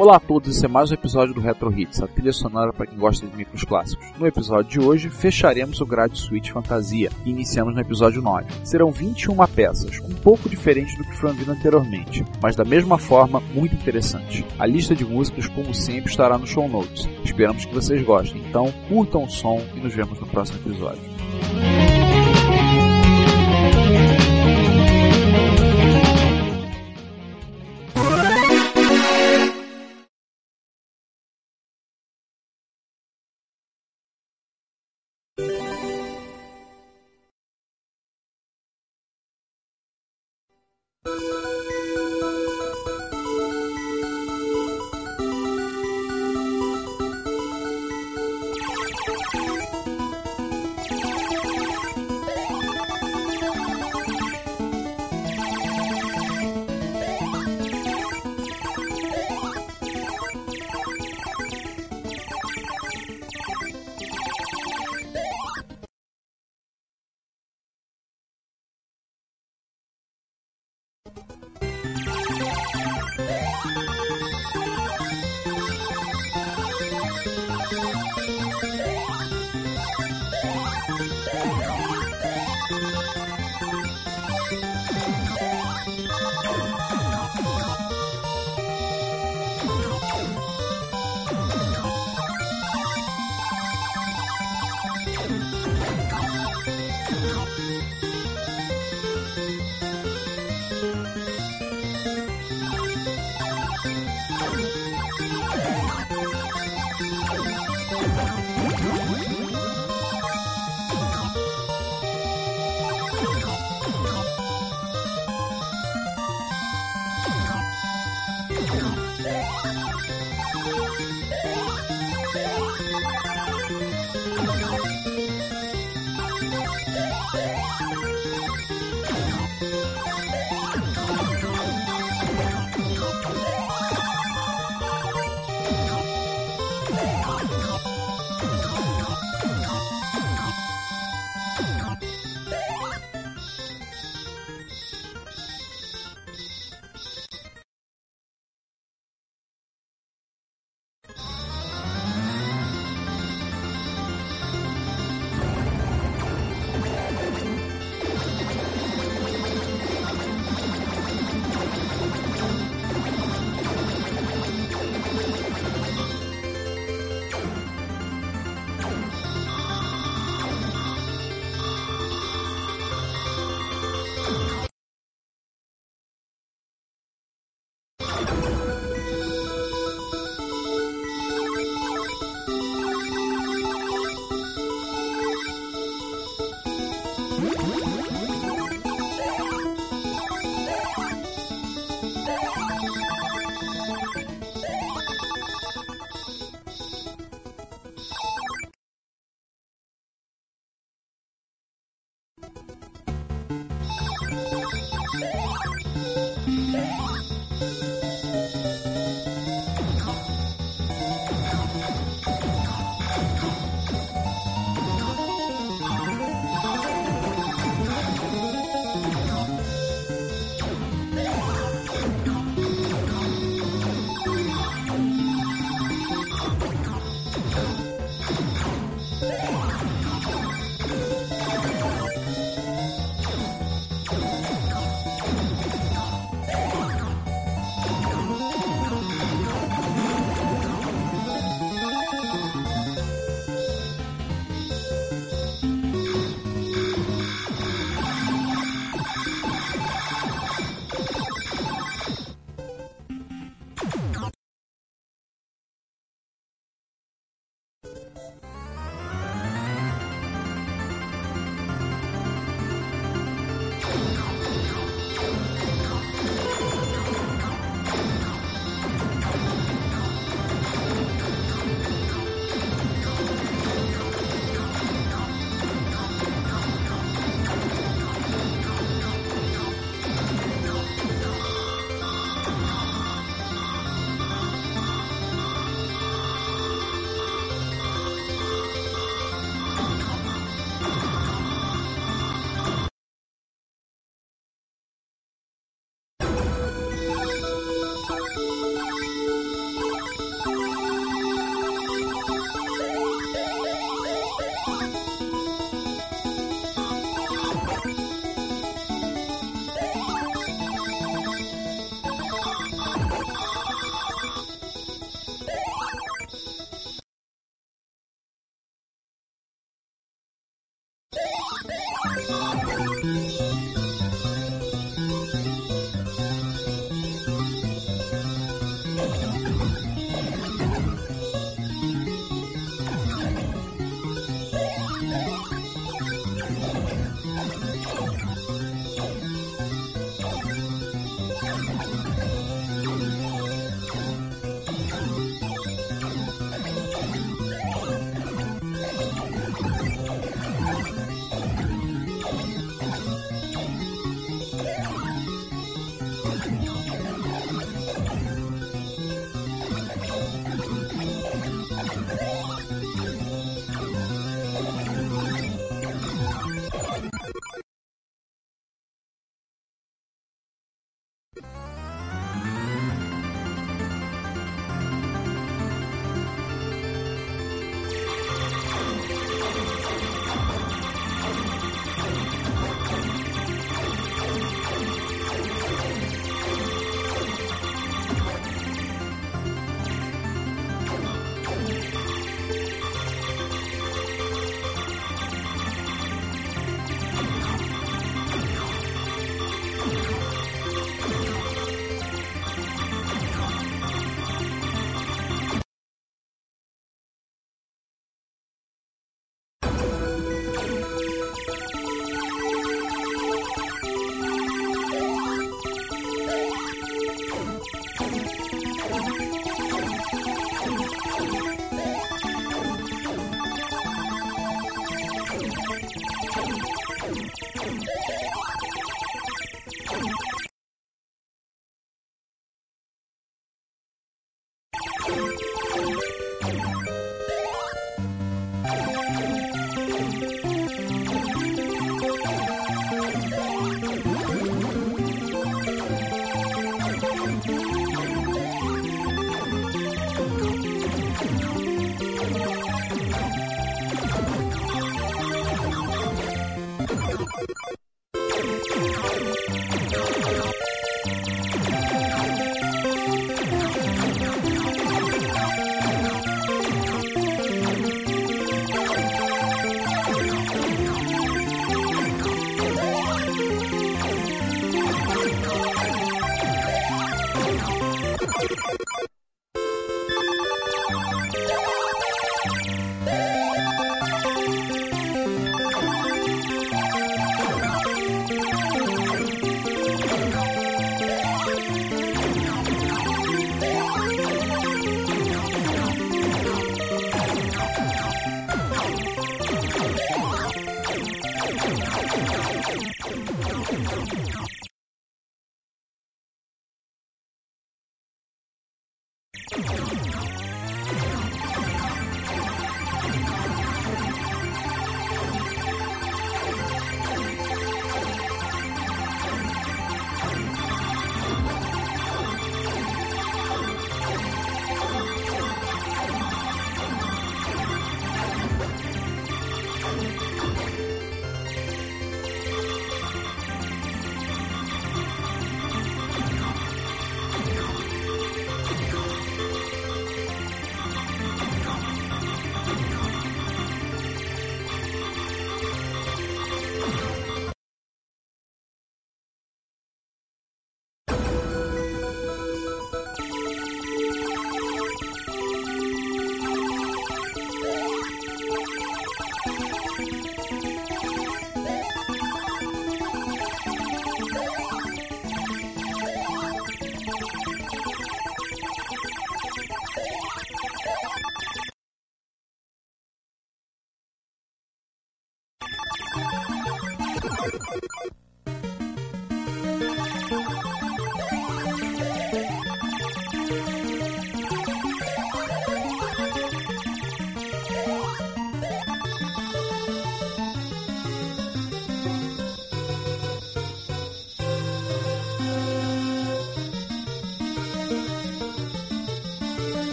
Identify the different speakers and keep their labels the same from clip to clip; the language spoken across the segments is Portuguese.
Speaker 1: Olá a todos, esse é mais um episódio do Retro Hits, a trilha sonora para quem gosta de micros clássicos. No episódio de hoje, fecharemos o Grade Suite Fantasia e iniciamos no episódio 9. Serão 21 peças, um pouco diferente do que foi ouvido anteriormente, mas da mesma forma muito interessante. A lista de músicas, como sempre, estará no show notes. Esperamos que vocês gostem, então curtam o som e nos vemos no próximo episódio.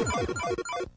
Speaker 2: Oh, my God.